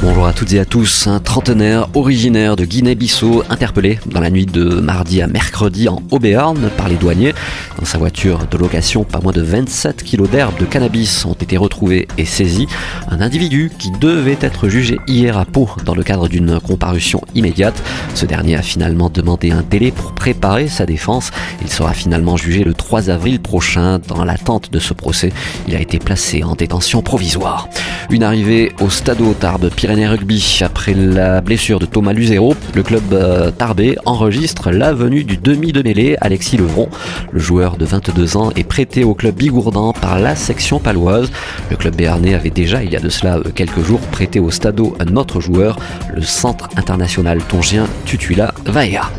Bonjour à toutes et à tous. Un trentenaire originaire de Guinée-Bissau interpellé dans la nuit de mardi à mercredi en Haut-Béarn par les douaniers. Dans sa voiture de location, pas moins de 27 kilos d'herbe de cannabis ont été retrouvés et saisis. Un individu qui devait être jugé hier à Pau dans le cadre d'une comparution immédiate. Ce dernier a finalement demandé un délai pour préparer sa défense. Il sera finalement jugé le 3 avril prochain. Dans l'attente de ce procès, il a été placé en détention provisoire. Une arrivée au Stade Tarbes Pyrénées Rugby après la blessure de Thomas Luzero. Le club euh, tarbé enregistre la venue du demi de mêlée Alexis Levron. Le joueur de 22 ans est prêté au club bigourdan par la section paloise. Le club béarnais avait déjà, il y a de cela euh, quelques jours, prêté au Stade un autre joueur, le centre international tongien Tutula Vaea.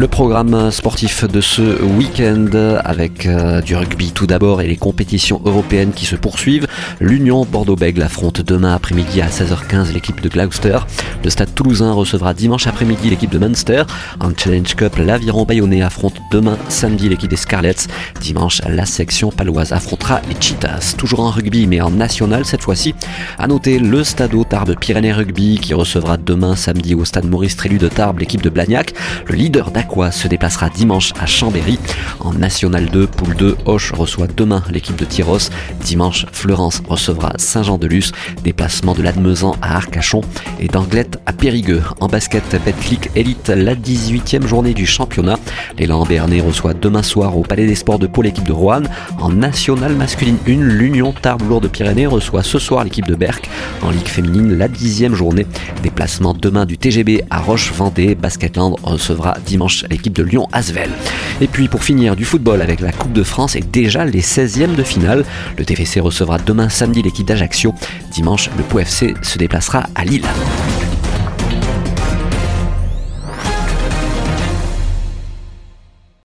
Le programme sportif de ce week-end avec euh, du rugby tout d'abord et les compétitions européennes qui se poursuivent. L'Union Bordeaux-Bègles affronte demain après-midi à 16h15 l'équipe de Gloucester. Le Stade Toulousain recevra dimanche après-midi l'équipe de Munster. En Challenge Cup, l'Aviron Bayonnais affronte demain samedi l'équipe des Scarlets. Dimanche, la section paloise affrontera les Cheetahs. Toujours en rugby mais en national cette fois-ci. À noter le Stade Tarbes Pyrénées Rugby qui recevra demain samedi au Stade Maurice Trélu de Tarbes l'équipe de Blagnac. Le leader Se déplacera dimanche à Chambéry. En National 2, Poule 2, Hoche reçoit demain l'équipe de Tyros. Dimanche, Fleurance recevra Saint-Jean-de-Luz. Déplacement de l'Admezan à Arcachon et d'Anglette à Périgueux. En basket, Betclic Elite, la 18e journée du championnat. L'élan Béarnais reçoit demain soir au Palais des Sports de Pau l'équipe de Roanne. En National masculine 1, l'Union Tarbes Lourdes Pyrénées reçoit ce soir l'équipe de Berck. En Ligue féminine, la 10e journée. Déplacement demain du TGB à Roche-Vendée. Basketland recevra dimanche l'équipe de Lyon Asvel. Et puis pour finir du football avec la Coupe de France et déjà les 16e de finale. Le TFC recevra demain samedi l'équipe d'Ajaccio. Dimanche, le POFC se déplacera à Lille.